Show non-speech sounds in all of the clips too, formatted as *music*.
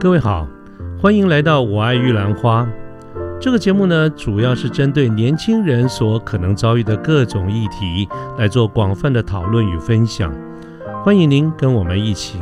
各位好，欢迎来到《我爱玉兰花》这个节目呢，主要是针对年轻人所可能遭遇的各种议题来做广泛的讨论与分享。欢迎您跟我们一起。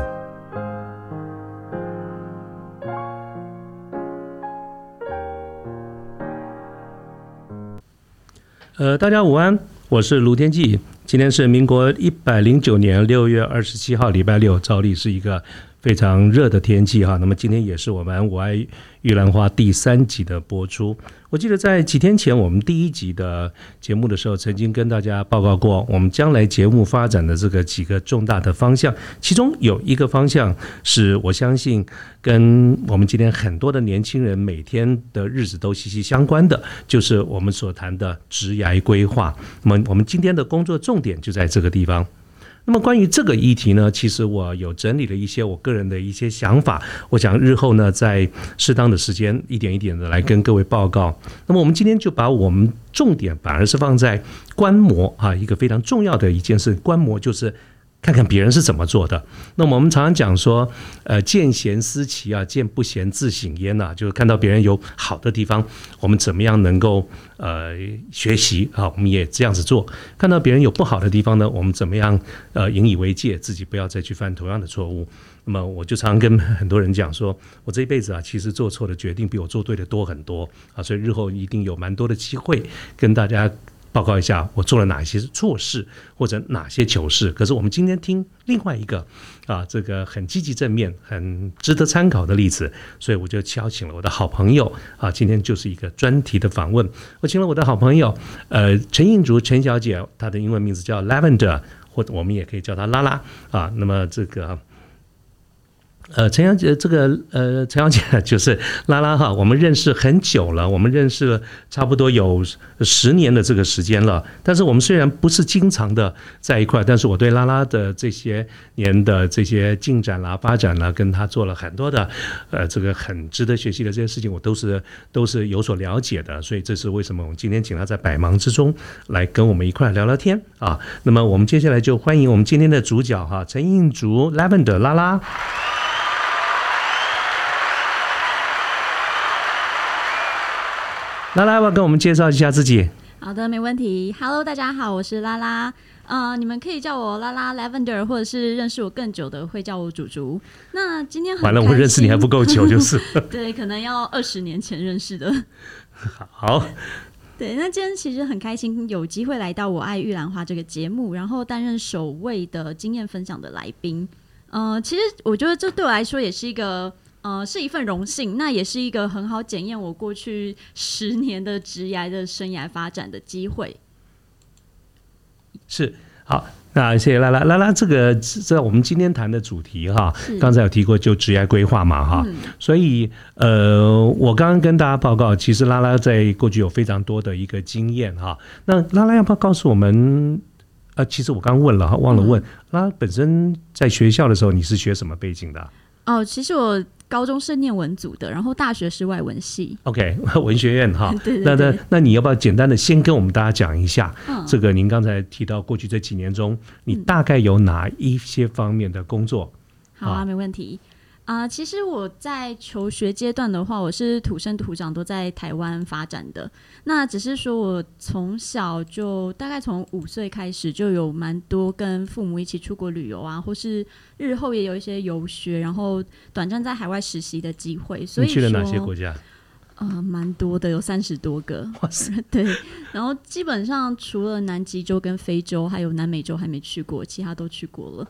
呃，大家午安，我是卢天记。今天是民国一百零九年六月二十七号，礼拜六，照例是一个。非常热的天气哈，那么今天也是我们《我爱玉兰花》第三集的播出。我记得在几天前，我们第一集的节目的时候，曾经跟大家报告过，我们将来节目发展的这个几个重大的方向，其中有一个方向是我相信跟我们今天很多的年轻人每天的日子都息息相关的，就是我们所谈的职涯规划。那么我们今天的工作重点就在这个地方。那么关于这个议题呢，其实我有整理了一些我个人的一些想法，我想日后呢，在适当的时间一点一点的来跟各位报告。那么我们今天就把我们重点反而是放在观摩啊，一个非常重要的一件事，观摩就是。看看别人是怎么做的。那么我们常常讲说，呃，见贤思齐啊，见不贤自省焉呐。就是看到别人有好的地方，我们怎么样能够呃学习啊？我们也这样子做。看到别人有不好的地方呢，我们怎么样呃引以为戒，自己不要再去犯同样的错误。那么我就常跟很多人讲说，我这一辈子啊，其实做错的决定比我做对的多很多啊。所以日后一定有蛮多的机会跟大家。报告一下，我做了哪些错事或者哪些糗事？可是我们今天听另外一个啊，这个很积极正面、很值得参考的例子，所以我就邀请了我的好朋友啊，今天就是一个专题的访问。我请了我的好朋友，呃，陈映竹陈小姐，她的英文名字叫 Lavender，或者我们也可以叫她拉拉啊。那么这个。呃，陈阳姐，这个呃，陈阳姐 *laughs* 就是拉拉哈，我们认识很久了，我们认识了差不多有十年的这个时间了。但是我们虽然不是经常的在一块，但是我对拉拉的这些年的这些进展啦、发展啦，跟他做了很多的呃，这个很值得学习的这些事情，我都是都是有所了解的。所以这是为什么我们今天请他在百忙之中来跟我们一块聊聊天啊。那么我们接下来就欢迎我们今天的主角哈，陈映竹 Levend 拉拉。拉拉，要跟我们介绍一下自己。好的，没问题。Hello，大家好，我是拉拉。呃，你们可以叫我拉拉 Lavender，或者是认识我更久的会叫我主竹。那今天完了，我认识你还不够久，就是。*laughs* 对，可能要二十年前认识的。*laughs* 好。对，那今天其实很开心有机会来到《我爱玉兰花》这个节目，然后担任首位的经验分享的来宾。呃，其实我觉得这对我来说也是一个。呃，是一份荣幸，那也是一个很好检验我过去 *laughs* 十年的职涯的生涯发展的机会。是好，那谢谢拉拉拉拉，这个在我们今天谈的主题哈，刚才有提过就职业规划嘛哈，所以呃，我刚刚跟大家报告，其实拉拉在过去有非常多的一个经验哈。那拉拉要不要告诉我们？呃，其实我刚问了哈，忘了问拉拉本身在学校的时候你是学什么背景的？哦，其实我。高中是念文组的，然后大学是外文系。OK，*laughs* 文学院哈。*laughs* 对对对。那那那你要不要简单的先跟我们大家讲一下，这个您刚才提到过去这几年中，你大概有哪一些方面的工作？好啊，没问题。啊，其实我在求学阶段的话，我是土生土长都在台湾发展的。那只是说我从小就大概从五岁开始就有蛮多跟父母一起出国旅游啊，或是日后也有一些游学，然后短暂在海外实习的机会。所以去了哪些国家？呃，蛮多的，有三十多个。哇塞！*laughs* 对，然后基本上除了南极洲跟非洲，还有南美洲还没去过，其他都去过了。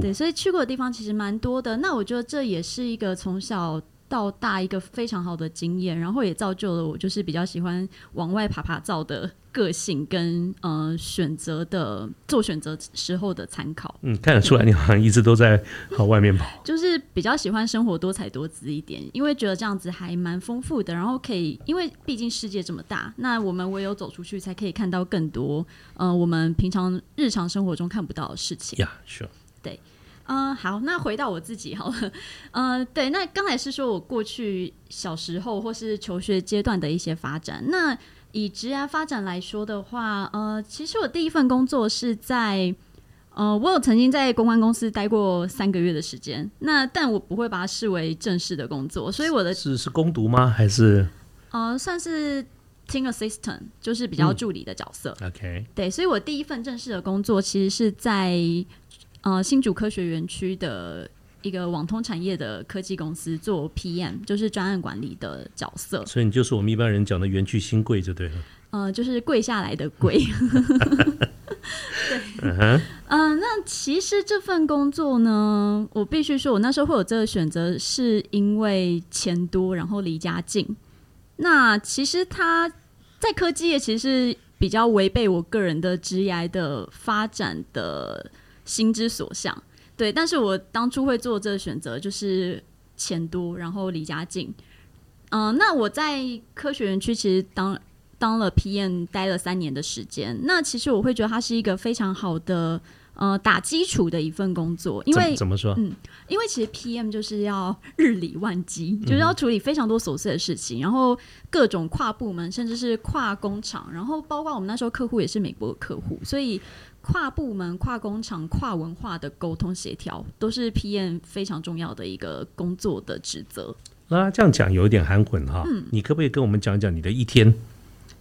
对，所以去过的地方其实蛮多的。那我觉得这也是一个从小到大一个非常好的经验，然后也造就了我就是比较喜欢往外爬爬照的个性跟呃选择的做选择时候的参考。嗯，看得出来你好像一直都在往外面跑，*laughs* 就是比较喜欢生活多彩多姿一点，因为觉得这样子还蛮丰富的。然后可以，因为毕竟世界这么大，那我们唯有走出去才可以看到更多呃我们平常日常生活中看不到的事情。呀，是。对，嗯，好，那回到我自己好了，嗯，对，那刚才是说我过去小时候或是求学阶段的一些发展。那以职涯发展来说的话，呃，其实我第一份工作是在呃，我有曾经在公关公司待过三个月的时间，那但我不会把它视为正式的工作，所以我的是是攻读吗？还是呃，算是 team assistant，就是比较助理的角色。OK，对，所以我第一份正式的工作其实是在呃新竹科学园区的一个网通产业的科技公司做 PM，就是专案管理的角色。所以你就是我们一般人讲的园区新贵就对了。呃，就是跪下来的跪。*laughs* 对，嗯，那其实这份工作呢，我必须说，我那时候会有这个选择，是因为钱多，然后离家近。那其实他在科技业其实是比较违背我个人的职业的发展的心之所向，对。但是我当初会做这个选择，就是钱多，然后离家近。嗯，那我在科学园区其实当。当了 PM 待了三年的时间，那其实我会觉得它是一个非常好的呃打基础的一份工作，因为怎么说？嗯，因为其实 PM 就是要日理万机，就是要处理非常多琐碎的事情，然后各种跨部门，甚至是跨工厂，然后包括我们那时候客户也是美国的客户，所以跨部门、跨工厂、跨文化的沟通协调，都是 PM 非常重要的一个工作的职责。啊，这样讲有一点含混哈，嗯，你可不可以跟我们讲讲你的一天？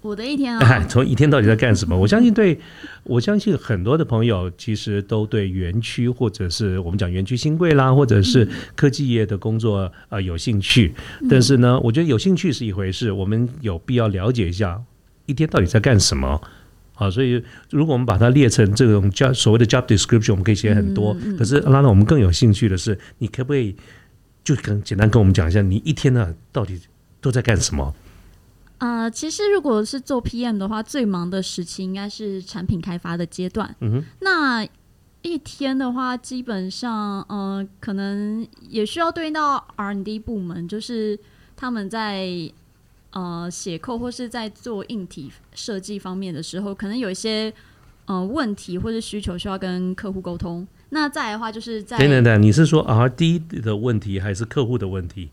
我的一天啊，*laughs* 从一天到底在干什么？我相信，对我相信很多的朋友其实都对园区或者是我们讲园区新贵啦，或者是科技业的工作呃有兴趣。但是呢，我觉得有兴趣是一回事，我们有必要了解一下一天到底在干什么。好，所以如果我们把它列成这种 job 所谓的 job description，我们可以写很多。可是拉拉，我们更有兴趣的是，你可不可以就跟简单跟我们讲一下，你一天呢到底都在干什么？呃，其实如果是做 PM 的话，最忙的时期应该是产品开发的阶段。嗯哼，那一天的话，基本上，呃，可能也需要对应到 R&D 部门，就是他们在呃写扣或是在做硬体设计方面的时候，可能有一些呃问题或者需求需要跟客户沟通。那再来的话，就是在等等等，你是说 R&D 的问题还是客户的问题？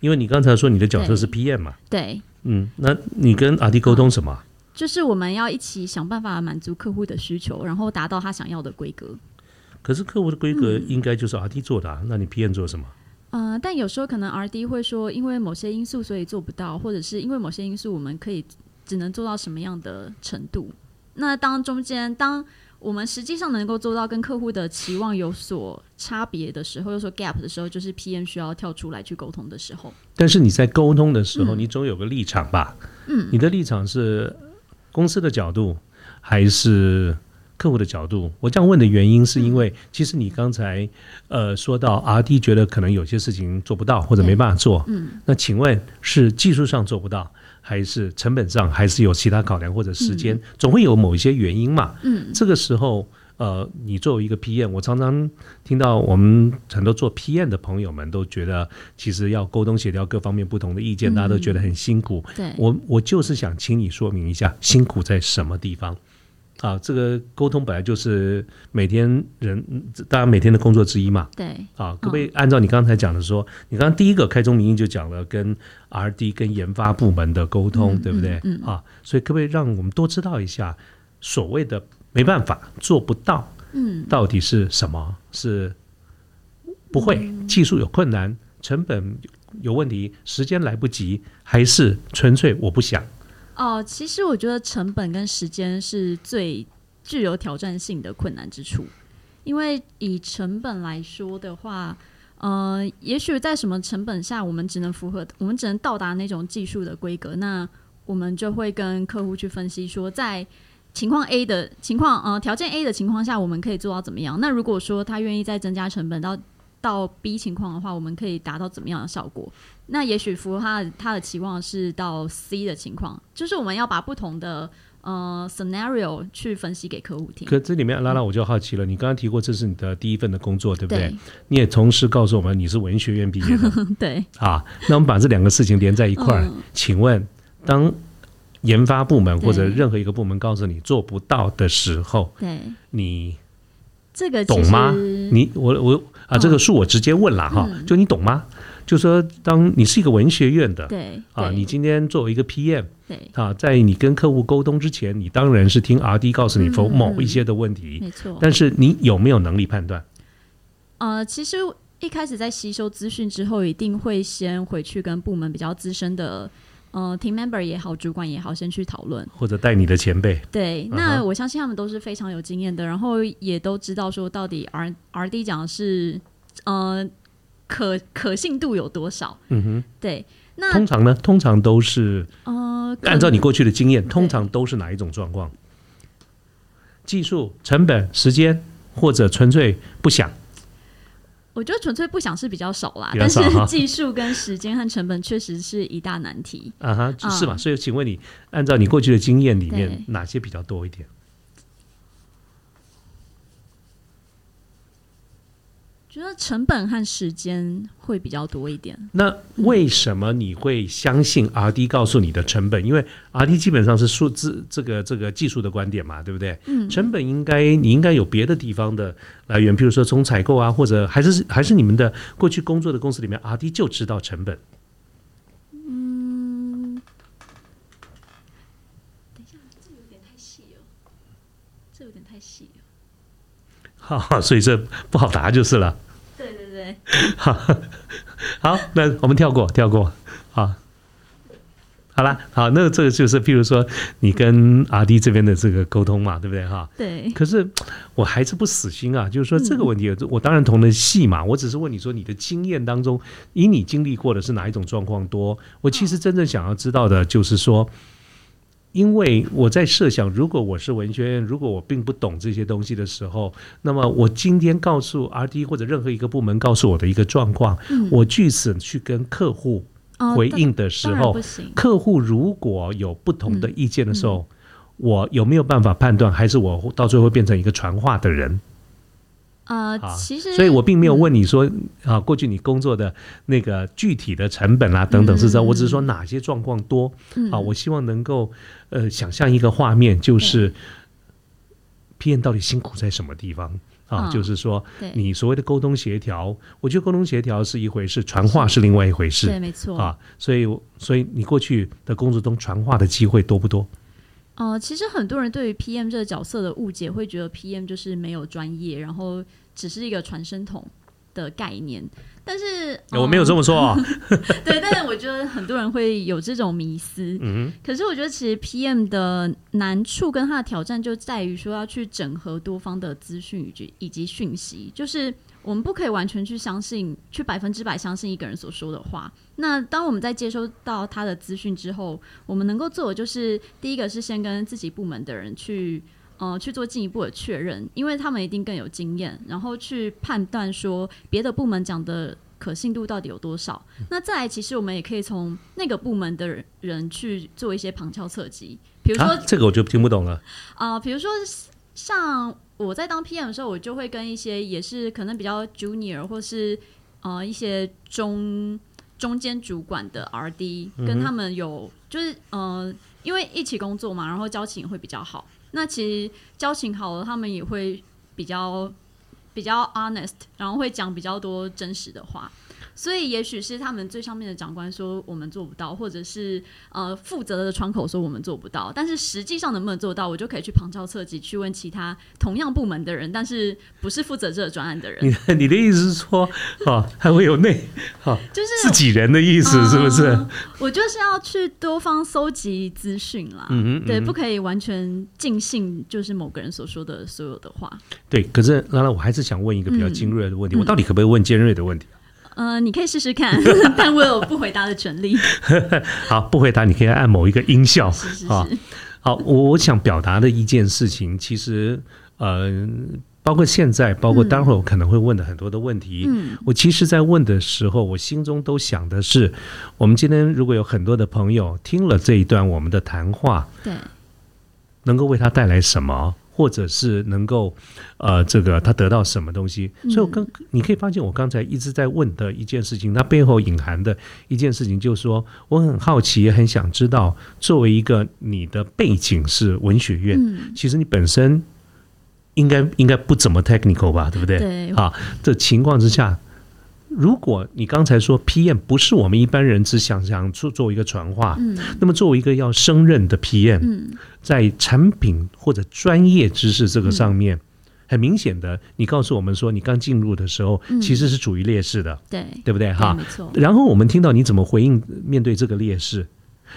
因为你刚才说你的角色是 PM 嘛？对。嗯，那你跟 R D 沟通什么？就是我们要一起想办法满足客户的需求，然后达到他想要的规格。可是客户的规格应该就是 R D 做的，那你 PM 做什么？呃，但有时候可能 R D 会说，因为某些因素所以做不到，或者是因为某些因素我们可以只能做到什么样的程度？那当中间当。我们实际上能够做到跟客户的期望有所差别的时候，又说 gap 的时候，就是 PM 需要跳出来去沟通的时候。但是你在沟通的时候，你总有个立场吧？嗯，你的立场是公司的角度还是客户的角度？我这样问的原因是因为，其实你刚才呃说到 RD 觉得可能有些事情做不到或者没办法做，嗯，那请问是技术上做不到？还是成本上，还是有其他考量或者时间，总会有某一些原因嘛。嗯，这个时候，呃，你作为一个 PM，我常常听到我们很多做 PM 的朋友们都觉得，其实要沟通协调各方面不同的意见，大家都觉得很辛苦。对，我我就是想请你说明一下，辛苦在什么地方。啊，这个沟通本来就是每天人大家每天的工作之一嘛。对。啊，可不可以按照你刚才讲的说，你刚刚第一个开宗明义就讲了跟 R D 跟研发部门的沟通，对不对？嗯。啊，所以可不可以让我们多知道一下所谓的没办法做不到，嗯，到底是什么？是不会技术有困难，成本有问题，时间来不及，还是纯粹我不想？哦，其实我觉得成本跟时间是最具有挑战性的困难之处，因为以成本来说的话，呃，也许在什么成本下，我们只能符合，我们只能到达那种技术的规格，那我们就会跟客户去分析说，在情况 A 的情况，呃，条件 A 的情况下，我们可以做到怎么样？那如果说他愿意再增加成本到到 B 情况的话，我们可以达到怎么样的效果？那也许符合他的他的期望是到 C 的情况，就是我们要把不同的呃 scenario 去分析给客户听。可这里面拉拉我就好奇了，你刚刚提过这是你的第一份的工作，对不对？你也同时告诉我们你是文学院毕业的，*laughs* 对。啊，那我们把这两个事情连在一块儿，请问，当研发部门或者任何一个部门告诉你做不到的时候，对，你这个懂吗？你我我啊，这个恕我直接问了哈，就你懂吗？就说当你是一个文学院的，对啊，你今天作为一个 PM，对啊，在你跟客户沟通之前，你当然是听 RD 告诉你否某一些的问题，没错。但是你有没有能力判断？呃，其实一开始在吸收资讯之后，一定会先回去跟部门比较资深的。呃，team member 也好，主管也好，先去讨论，或者带你的前辈。对，那我相信他们都是非常有经验的，然后也都知道说到底 R R D 讲的是呃可可信度有多少。嗯哼，对。那通常呢？通常都是呃，按照你过去的经验，通常都是哪一种状况？技术、成本、时间，或者纯粹不想。我觉得纯粹不想是比较少啦，但是技术跟时间和成本确实是一大难题。*laughs* 啊哈，是吧？所以，请问你，按照你过去的经验里面，哪些比较多一点？觉得成本和时间会比较多一点。那为什么你会相信 R D 告诉你的成本？因为 R D 基本上是数字这个这个技术的观点嘛，对不对？嗯。成本应该你应该有别的地方的来源，譬如说从采购啊，或者还是还是你们的过去工作的公司里面，R D 就知道成本。嗯。等一下，这有点太细了，这有点太细了。好，*laughs* 所以这不好答就是了。对对对。好，*laughs* 好，那我们跳过，跳过。好，好了，好，那这个就是，譬如说你跟阿弟这边的这个沟通嘛，对不对？哈。对。可是我还是不死心啊，就是说这个问题，我当然同的戏嘛，我只是问你说，你的经验当中，以你经历过的是哪一种状况多？我其实真正想要知道的就是说。因为我在设想，如果我是文学院，如果我并不懂这些东西的时候，那么我今天告诉 R D 或者任何一个部门告诉我的一个状况，我据此去跟客户回应的时候，客户如果有不同的意见的时候，我有没有办法判断，还是我到最后变成一个传话的人？呃，其实，所以我并没有问你说啊，过去你工作的那个具体的成本啊等等是这样，我只是说哪些状况多啊，我希望能够呃想象一个画面，就是 P N 到底辛苦在什么地方啊？就是说，你所谓的沟通协调，我觉得沟通协调是一回事，传话是另外一回事，对，没错啊。所以，所以你过去的工作中传话的机会多不多？呃，其实很多人对于 PM 这个角色的误解，会觉得 PM 就是没有专业，然后只是一个传声筒的概念。但是我没有这么说，*laughs* 对，但是我觉得很多人会有这种迷思。嗯，可是我觉得其实 PM 的难处跟他的挑战就在于说要去整合多方的资讯以及以及讯息，就是。我们不可以完全去相信，去百分之百相信一个人所说的话。那当我们在接收到他的资讯之后，我们能够做的就是，第一个是先跟自己部门的人去，呃，去做进一步的确认，因为他们一定更有经验，然后去判断说别的部门讲的可信度到底有多少。那再来，其实我们也可以从那个部门的人去做一些旁敲侧击，比如说这个我就听不懂了啊，比如说像。我在当 PM 的时候，我就会跟一些也是可能比较 junior 或是呃一些中中间主管的 RD，跟他们有就是呃，因为一起工作嘛，然后交情会比较好。那其实交情好了，他们也会比较比较 honest，然后会讲比较多真实的话。所以，也许是他们最上面的长官说我们做不到，或者是呃负责的窗口说我们做不到。但是实际上能不能做到，我就可以去旁敲侧击去问其他同样部门的人，但是不是负责这个专案的人。你你的意思是说，哦，还会有内，哦，就是自己人的意思，是不是？我就是要去多方搜集资讯啦。嗯嗯，对，不可以完全尽信就是某个人所说的所有的话。对，可是当然，我还是想问一个比较尖锐的问题：我到底可不可以问尖锐的问题？呃，你可以试试看，*laughs* 但我有不回答的权利。*laughs* 好，不回答，你可以按某一个音效。是是是。好，我我想表达的一件事情，其实呃，包括现在，包括待会儿我可能会问的很多的问题，嗯，我其实，在问的时候，我心中都想的是，我们今天如果有很多的朋友听了这一段我们的谈话，对，能够为他带来什么？或者是能够，呃，这个他得到什么东西？所以，我刚你可以发现，我刚才一直在问的一件事情，它背后隐含的一件事情，就是说，我很好奇，也很想知道，作为一个你的背景是文学院，其实你本身应该应该不怎么 technical 吧，对不对？对。啊，这情况之下，如果你刚才说 PM 不是我们一般人只想想做做一个传话，嗯，那么作为一个要升任的 PM，嗯，在产品或者专业知识这个上面。很明显的，你告诉我们说，你刚进入的时候其实是处于劣势的，对对不对？哈，没错。然后我们听到你怎么回应面对这个劣势，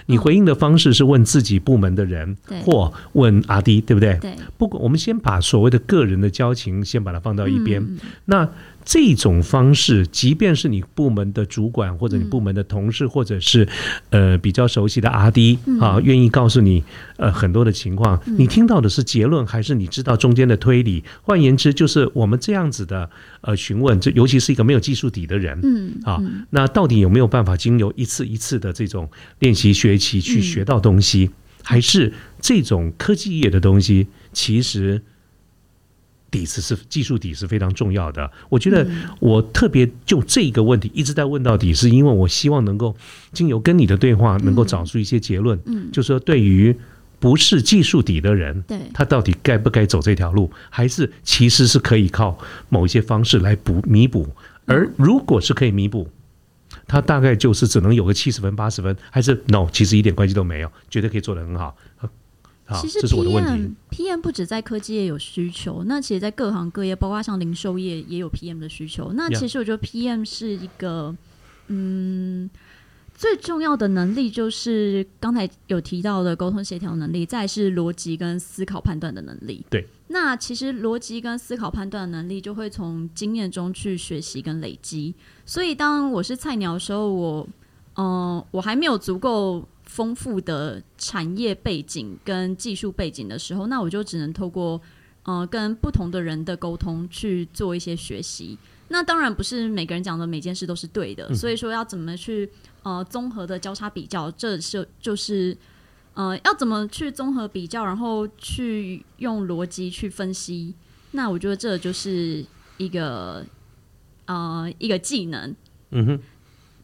你回应的方式是问自己部门的人，或问阿迪，对不对？对。不管我们先把所谓的个人的交情先把它放到一边，那。这种方式，即便是你部门的主管或者你部门的同事，或者是呃比较熟悉的阿 D 啊，愿意告诉你呃很多的情况，你听到的是结论，还是你知道中间的推理？换言之，就是我们这样子的呃询问，这尤其是一个没有技术底的人，嗯啊，那到底有没有办法经由一次一次的这种练习学习去学到东西？还是这种科技业的东西，其实？底子是技术底是非常重要的。我觉得我特别就这个问题一直在问到底，是因为我希望能够经由跟你的对话，能够找出一些结论。嗯，就说对于不是技术底的人，对，他到底该不该走这条路，还是其实是可以靠某一些方式来补弥补。而如果是可以弥补，他大概就是只能有个七十分、八十分，还是 no，其实一点关系都没有，绝对可以做得很好。其实 PM PM 不止在科技业有需求，那其实，在各行各业，包括像零售业，也有 PM 的需求。那其实我觉得 PM 是一个，嗯，最重要的能力就是刚才有提到的沟通协调能力，再是逻辑跟思考判断的能力。对，那其实逻辑跟思考判断的能力，就会从经验中去学习跟累积。所以，当我是菜鸟的时候，我，嗯，我还没有足够。丰富的产业背景跟技术背景的时候，那我就只能透过呃跟不同的人的沟通去做一些学习。那当然不是每个人讲的每件事都是对的，所以说要怎么去呃综合的交叉比较，这是就是呃要怎么去综合比较，然后去用逻辑去分析。那我觉得这就是一个呃一个技能。嗯哼。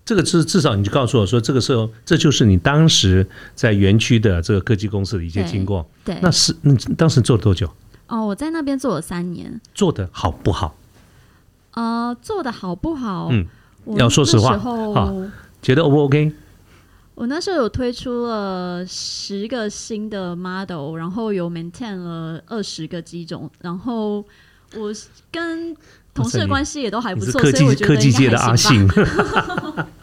这个至至少你就告诉我说，这个时候这就是你当时在园区的这个科技公司的一些经过。对，那是你，当时做了多久？哦，我在那边做了三年。做的好不好？呃，做的好不好？嗯，要说实话，好，觉得 O 不 OK？我那时候有推出了十个新的 model，然后有 maintain 了二十个机种，然后我跟。同事的关系也都还不错，科技科技界的阿信。*laughs*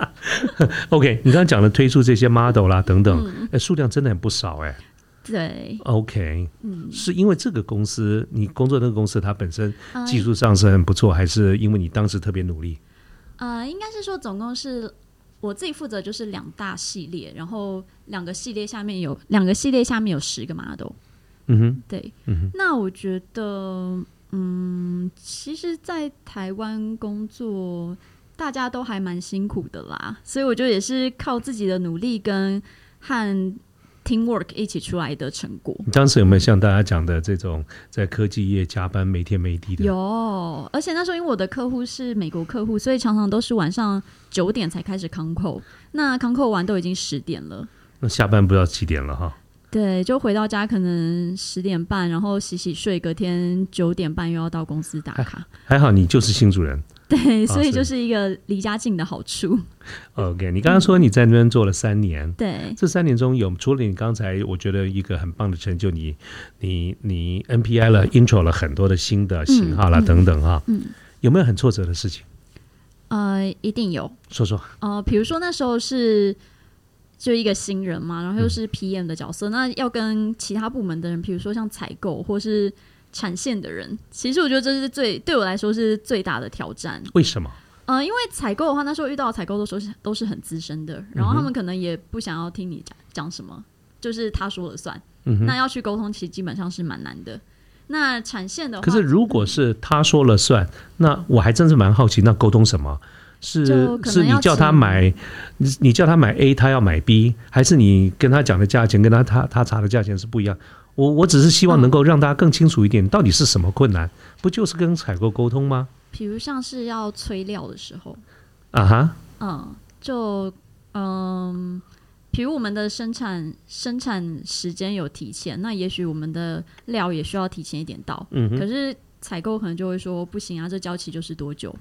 *laughs* OK，你刚刚讲的推出这些 model 啦等等，哎，数量真的很不少哎。对，OK，嗯，是因为这个公司你工作那个公司它本身技术上是很不错，还是因为你当时特别努力？呃，应该是说总共是我自己负责就是两大系列，然后两个系列下面有两个系列下面有十个 model。嗯哼，对，嗯哼，那我觉得。嗯，其实，在台湾工作，大家都还蛮辛苦的啦，所以我觉得也是靠自己的努力跟和 teamwork 一起出来的成果。你当时有没有像大家讲的这种在科技业加班没天没地的？有，而且那时候因为我的客户是美国客户，所以常常都是晚上九点才开始 c o n c o，那 c o n c o 完都已经十点了，那下班不知道几点了哈。对，就回到家可能十点半，然后洗洗睡，隔天九点半又要到公司打卡。还好你就是新主人，*laughs* 对，所以就是一个离家近的好处。OK，你刚刚说你在那边做了三年，对，这三年中有除了你刚才我觉得一个很棒的成就，你你你 NPI 了，intro 了很多的新的型号了等等哈，嗯，有没有很挫折的事情？呃，一定有，说说。呃，比如说那时候是。就一个新人嘛，然后又是 PM 的角色，那要跟其他部门的人，比如说像采购或是产线的人，其实我觉得这是最对我来说是最大的挑战。为什么？呃，因为采购的话，那时候遇到采购的时候是都是很资深的，然后他们可能也不想要听你讲讲什么，就是他说了算。嗯那要去沟通，其实基本上是蛮难的。那产线的话，可是如果是他说了算，那我还真是蛮好奇，那沟通什么？是是你叫他买，你你叫他买 A，他要买 B，还是你跟他讲的价钱跟他他他查的价钱是不一样？我我只是希望能够让大家更清楚一点，到底是什么困难？不就是跟采购沟通吗？比如像是要催料的时候，啊哈，嗯，就嗯，比如我们的生产生产时间有提前，那也许我们的料也需要提前一点到。嗯，可是采购可能就会说不行啊，这交期就是多久？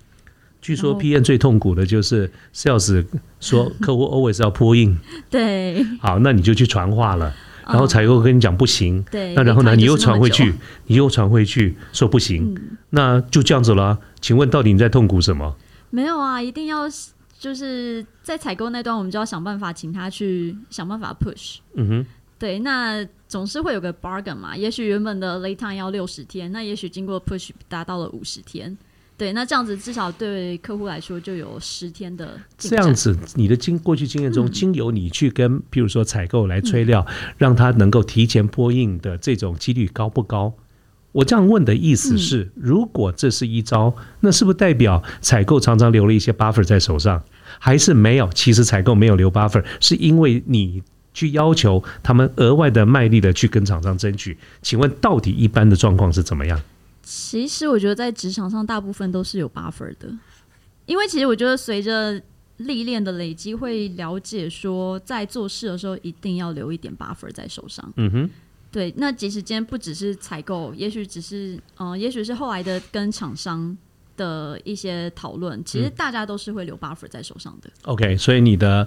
据说 P N 最痛苦的就是 Sales 说客户 *laughs* always 要铺印。对。好，那你就去传话了，然后采购跟你讲不行。对。那然后呢，你又传回去，你又传回去说不行，那就这样子了。请问到底你在痛苦什么？没有啊，一定要。就是在采购那段，我们就要想办法请他去想办法 push。嗯哼，对，那总是会有个 bargain 嘛。也许原本的 late time 要六十天，那也许经过 push 达到了五十天。对，那这样子至少对客户来说就有十天的。这样子，你的经过去经验中，经由你去跟，譬如说采购来催料，让他能够提前播印的这种几率高不高？我这样问的意思是，如果这是一招，那是不是代表采购常常留了一些 buffer 在手上，还是没有？其实采购没有留 buffer，是因为你去要求他们额外的卖力的去跟厂商争取。请问到底一般的状况是怎么样？其实我觉得在职场上，大部分都是有 buffer 的，因为其实我觉得随着历练的累积，会了解说，在做事的时候一定要留一点 buffer 在手上。嗯哼。对，那即使今天不只是采购，也许只是嗯，也许是后来的跟厂商的一些讨论，其实大家都是会留 buffer 在手上的。OK，所以你的、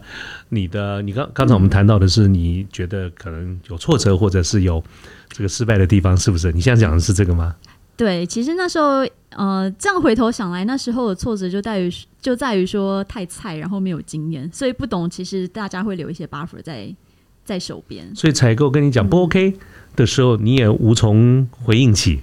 你的、你刚刚才我们谈到的是，你觉得可能有挫折，或者是有这个失败的地方，是不是？你现在讲的是这个吗？对，其实那时候呃，这样回头想来，那时候的挫折就在于就在于说太菜，然后没有经验，所以不懂。其实大家会留一些 buffer 在在手边，所以采购跟你讲不 OK。的时候你也无从回应起，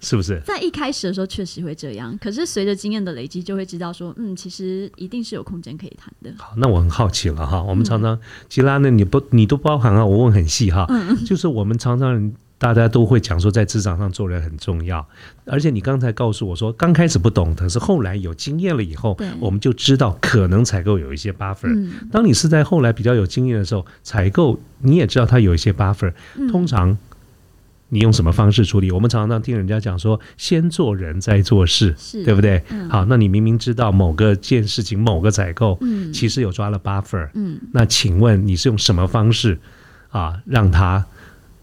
是不是？在一开始的时候确实会这样，可是随着经验的累积，就会知道说，嗯，其实一定是有空间可以谈的。好，那我很好奇了哈，我们常常吉拉呢，你不你都包含啊，我问很细哈，嗯就是我们常常。大家都会讲说，在职场上做人很重要。而且你刚才告诉我说，刚开始不懂，可是后来有经验了以后，我们就知道可能采购有一些 buffer。当你是在后来比较有经验的时候，采购你也知道它有一些 buffer。通常你用什么方式处理？我们常常听人家讲说，先做人再做事，对不对？好，那你明明知道某个件事情、某个采购，其实有抓了 buffer。嗯，那请问你是用什么方式啊，让他？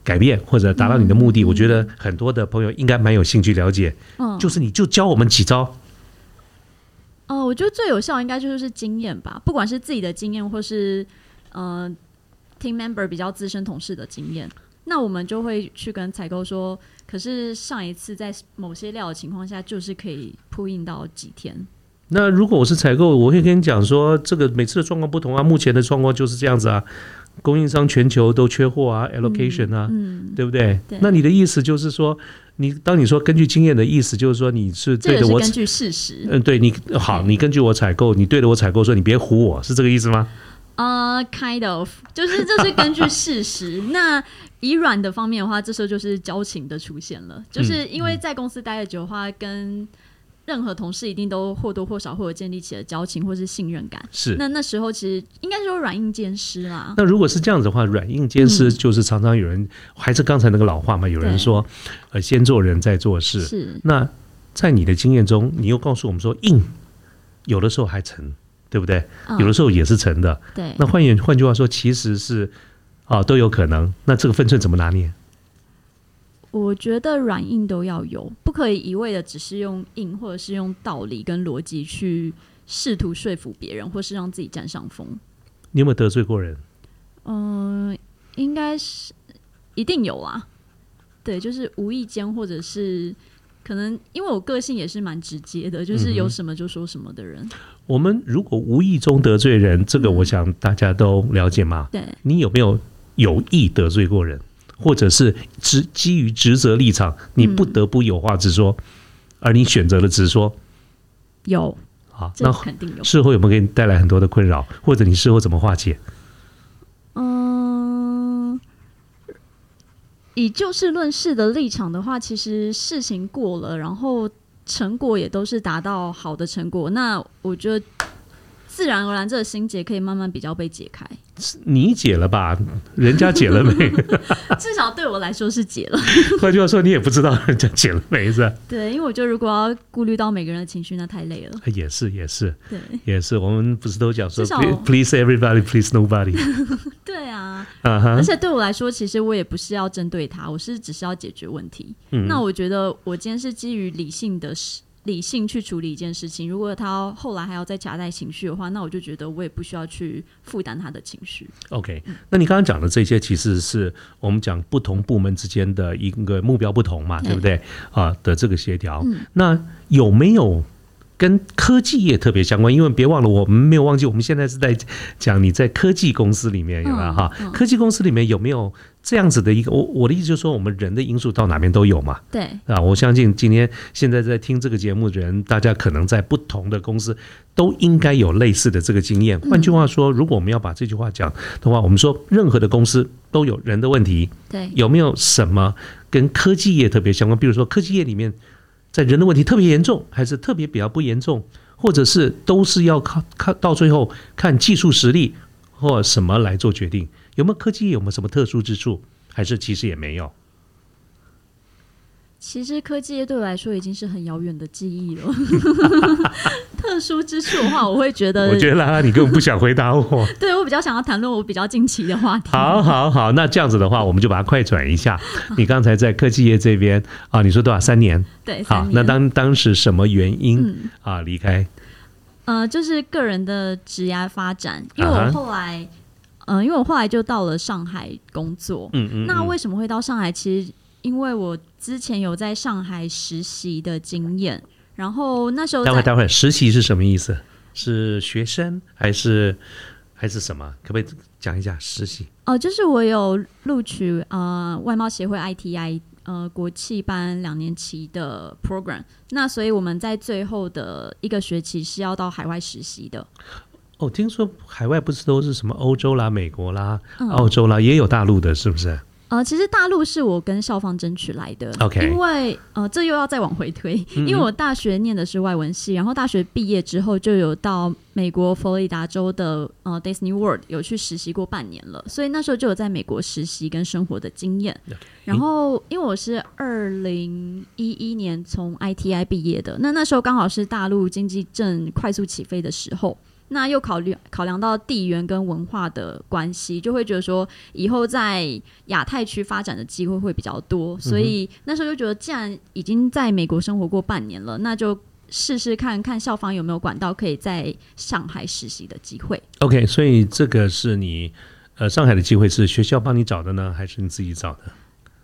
改变或者达到你的目的，我觉得很多的朋友应该蛮有兴趣了解。嗯，就是你就教我们几招。哦，我觉得最有效应该就是经验吧，不管是自己的经验，或是呃，team member 比较资深同事的经验，那我们就会去跟采购说，可是上一次在某些料的情况下，就是可以铺印到几天。那如果我是采购，我会跟你讲说，这个每次的状况不同啊，目前的状况就是这样子啊。供应商全球都缺货啊，allocation 啊，对不对？那你的意思就是说，你当你说根据经验的意思，就是说你是对的，我根据事实。嗯，对你好，你根据我采购，你对着我采购说，你别唬我，是这个意思吗？呃，kind of，就是这是根据事实。*laughs* 那以软的方面的话，这时候就是交情的出现了，就是因为在公司待的久的话，跟任何同事一定都或多或少会有建立起了交情或是信任感。是，那那时候其实应该说软硬兼施啦。那如果是这样子的话，软硬兼施就是常常有人还是刚才那个老话嘛，有人说，呃，先做人再做事。是。那在你的经验中，你又告诉我们说，硬有的时候还成，对不对？有的时候也是成的。对。那换言换句话说，其实是啊都有可能。那这个分寸怎么拿捏？我觉得软硬都要有，不可以一味的只是用硬，或者是用道理跟逻辑去试图说服别人，或是让自己占上风。你有没有得罪过人？嗯，应该是一定有啊。对，就是无意间，或者是可能因为我个性也是蛮直接的，就是有什么就说什么的人。我们如果无意中得罪人，这个我想大家都了解嘛。对，你有没有有意得罪过人？或者是职基于职责立场，你不得不有话直说，而你选择了直说，有啊，那肯定有。事后有没有给你带来很多的困扰？或者你事后怎么化解？嗯，以就事论事的立场的话，其实事情过了，然后成果也都是达到好的成果，那我觉得自然而然这个心结可以慢慢比较被解开。你解了吧？人家解了没？*laughs* 至少对我来说是解了。换句话说，你也不知道人家解了没，是吧？对，因为我觉得如果要顾虑到每个人的情绪，那太累了。也是，也是，对，也是。我们不是都讲说，please everybody, please nobody。*laughs* 对啊，而且对我来说，其实我也不是要针对他，我是只是要解决问题。那我觉得我今天是基于理性的。理性去处理一件事情，如果他后来还要再夹带情绪的话，那我就觉得我也不需要去负担他的情绪。OK，那你刚刚讲的这些，其实是我们讲不同部门之间的一个目标不同嘛，对不对？啊的这个协调，那有没有？跟科技业特别相关，因为别忘了，我们没有忘记，我们现在是在讲你在科技公司里面有没有哈？科技公司里面有没有这样子的一个？我我的意思就是说，我们人的因素到哪边都有嘛。对啊，我相信今天现在在听这个节目的人，大家可能在不同的公司都应该有类似的这个经验。换句话说，如果我们要把这句话讲的话，我们说任何的公司都有人的问题。对，有没有什么跟科技业特别相关？比如说科技业里面。在人的问题特别严重，还是特别比较不严重，或者是都是要靠靠到最后看技术实力或什么来做决定？有没有科技有没有什么特殊之处？还是其实也没有？其实科技业对我来说已经是很遥远的记忆了。*laughs* 特殊之处的话，我会觉得，我觉得拉拉你根本不想回答我。*laughs* 对我比较想要谈论我比较近期的话题。好，好，好，那这样子的话，我们就把它快转一下。你刚才在科技业这边啊，你说多少？三年？对，好。那当当时什么原因啊离开？呃，就是个人的职业发展，因为我后来，嗯，因为我后来就到了上海工作。嗯嗯。那为什么会到上海？其实。因为我之前有在上海实习的经验，然后那时候待会待会实习是什么意思？是学生还是还是什么？可不可以讲一下实习？哦，就是我有录取呃外贸协会 ITI 呃国际班两年期的 program，那所以我们在最后的一个学期是要到海外实习的。哦，听说海外不是都是什么欧洲啦、美国啦、澳洲啦，也有大陆的，是不是？呃，其实大陆是我跟校方争取来的，OK，因为呃，这又要再往回推，因为我大学念的是外文系，然后大学毕业之后就有到美国佛罗里达州的呃 Disney World 有去实习过半年了，所以那时候就有在美国实习跟生活的经验。然后因为我是二零一一年从 ITI 毕业的，那那时候刚好是大陆经济正快速起飞的时候。那又考虑考量到地缘跟文化的关系，就会觉得说以后在亚太区发展的机会会比较多，所以那时候就觉得，既然已经在美国生活过半年了，那就试试看看校方有没有管道可以在上海实习的机会。OK，所以这个是你呃上海的机会是学校帮你找的呢，还是你自己找的？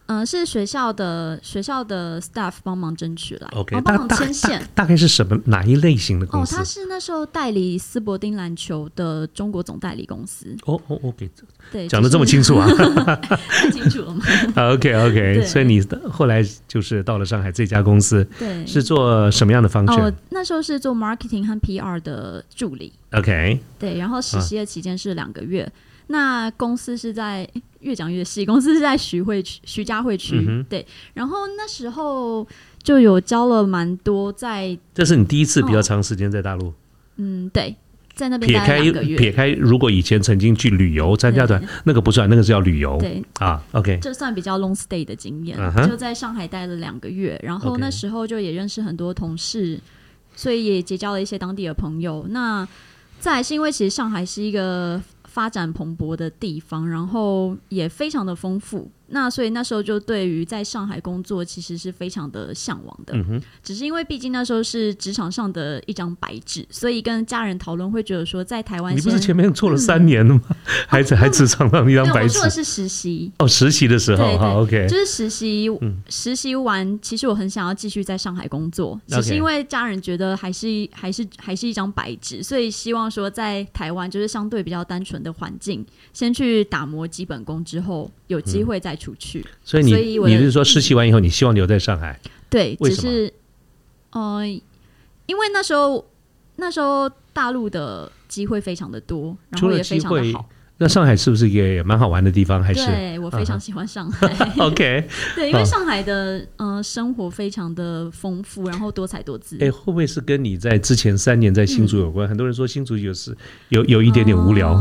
嗯，是学校的学校的 staff 帮忙争取来，OK，帮忙牵线。大概是什么哪一类型的公司？哦，他是那时候代理斯伯丁篮球的中国总代理公司。哦哦，OK，对，讲的这么清楚啊，*laughs* 太清楚了吗？OK OK，所以你后来就是到了上海这家公司，对，是做什么样的方式？哦，那时候是做 marketing 和 PR 的助理。OK，对，然后实习的期间是两个月。那公司是在越讲越细，公司是在徐汇区、徐家汇区，对。然后那时候就有交了蛮多在。这是你第一次比较长时间在大陆？嗯，对，在那边撇开撇开，如果以前曾经去旅游参加团，那个不算，那个是叫旅游。对啊，OK，这算比较 long stay 的经验，就在上海待了两个月，然后那时候就也认识很多同事，所以也结交了一些当地的朋友。那再是因为其实上海是一个。发展蓬勃的地方，然后也非常的丰富。那所以那时候就对于在上海工作其实是非常的向往的，只是因为毕竟那时候是职场上的一张白纸，所以跟家人讨论会觉得说在台湾，你不是前面做了三年了吗？*laughs* 还在还职场上一张白纸？*laughs* 我做的是实习。哦，实习的时候哈，OK，就是实习，实习完其实我很想要继续在上海工作，只是因为家人觉得还是还是还是一张白纸，所以希望说在台湾就是相对比较单纯的环境，先去打磨基本功之后。有机会再出去，所以你你是说实习完以后，你希望留在上海？对，只是，呃，因为那时候那时候大陆的机会非常的多，然后也非常的好。那上海是不是也蛮好玩的地方？还是对我非常喜欢上海。*laughs* OK，*laughs* 对，因为上海的呃生活非常的丰富，然后多彩多姿。哎，会不会是跟你在之前三年在新竹有关？很多人说新竹有时有有一点点无聊。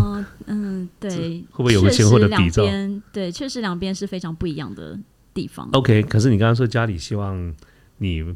嗯，对，会不会有个前后的比较？对，确实两边是非常不一样的地方。OK，可是你刚刚说家里希望你。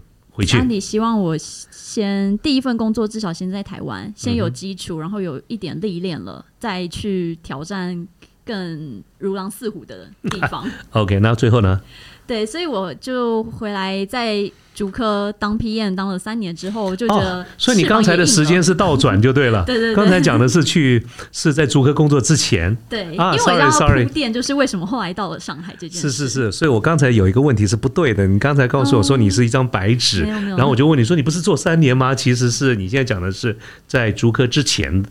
那你希望我先第一份工作至少先在台湾，先有基础，然后有一点历练了，再去挑战更如狼似虎的地方。*laughs* OK，那最后呢？对，所以我就回来在竹科当 PM 当了三年之后，就觉得，所以你刚才的时间是倒转就对了。*laughs* 对对，刚才讲的是去是在竹科工作之前。对，因为我要铺垫，就是为什么后来到了上海这件事。是是是，所以我刚才有一个问题是不对的。你刚才告诉我说你是一张白纸，然后我就问你说你不是做三年吗？其实是你现在讲的是在竹科之前，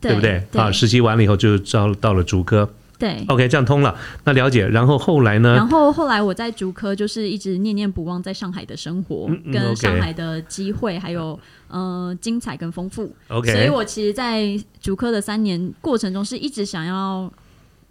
对不对？啊，实习完了以后就招到了竹科。对，OK，这样通了，那了解。然后后来呢？然后后来我在竹科就是一直念念不忘在上海的生活，跟上海的机会，还有呃精彩跟丰富。OK，所以我其实，在竹科的三年过程中，是一直想要。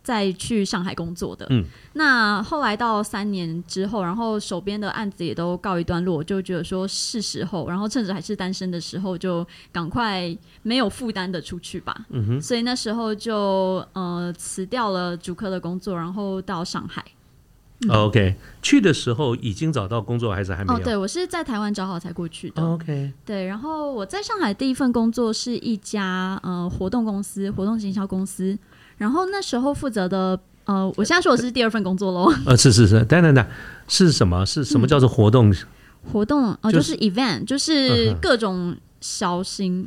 再去上海工作的，嗯，那后来到三年之后，然后手边的案子也都告一段落，就觉得说是时候，然后趁着还是单身的时候，就赶快没有负担的出去吧，嗯哼，所以那时候就呃辞掉了主科的工作，然后到上海。OK，去的时候已经找到工作还是还没有？哦，对我是在台湾找好才过去的。OK，对，然后我在上海第一份工作是一家呃活动公司，活动营销公司。然后那时候负责的，呃，我现在说的是第二份工作喽。*laughs* 呃，是是是，等等等，是什么？是什么叫做活动？活动哦，就是 event，就是各种小型